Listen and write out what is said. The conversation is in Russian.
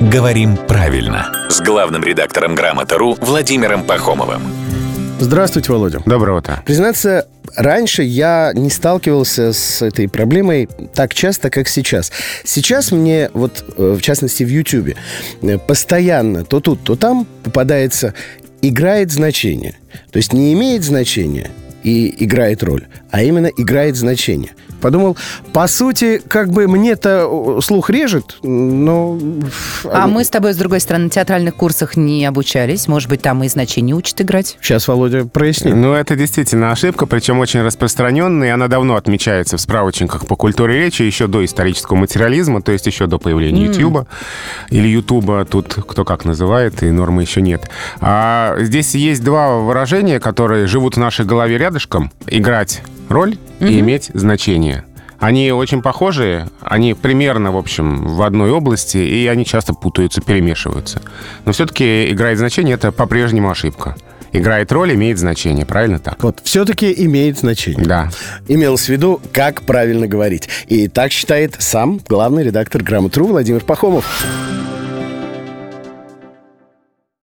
«Говорим правильно» с главным редактором «Грамота.ру» Владимиром Пахомовым. Здравствуйте, Володя. Доброе утро. Признаться, раньше я не сталкивался с этой проблемой так часто, как сейчас. Сейчас мне, вот э, в частности в Ютьюбе, э, постоянно то тут, то там попадается играет значение. То есть не имеет значения и играет роль, а именно играет значение. Подумал, по сути, как бы мне-то слух режет, но... А мы с тобой, с другой стороны, на театральных курсах не обучались. Может быть, там и значение учат играть? Сейчас Володя прояснит. Ну, это действительно ошибка, причем очень распространенная, и она давно отмечается в справочниках по культуре речи, еще до исторического материализма, то есть еще до появления mm. YouTube или YouTube, тут кто как называет, и нормы еще нет. А здесь есть два выражения, которые живут в нашей голове рядышком. Играть роль mm-hmm. и иметь значение. Они очень похожие, они примерно, в общем, в одной области, и они часто путаются, перемешиваются. Но все-таки играет значение — это по-прежнему ошибка. Играет роль, имеет значение, правильно так? Вот, все-таки имеет значение. Да. Имелось в виду, как правильно говорить. И так считает сам главный редактор «Грамотру» Владимир Пахомов.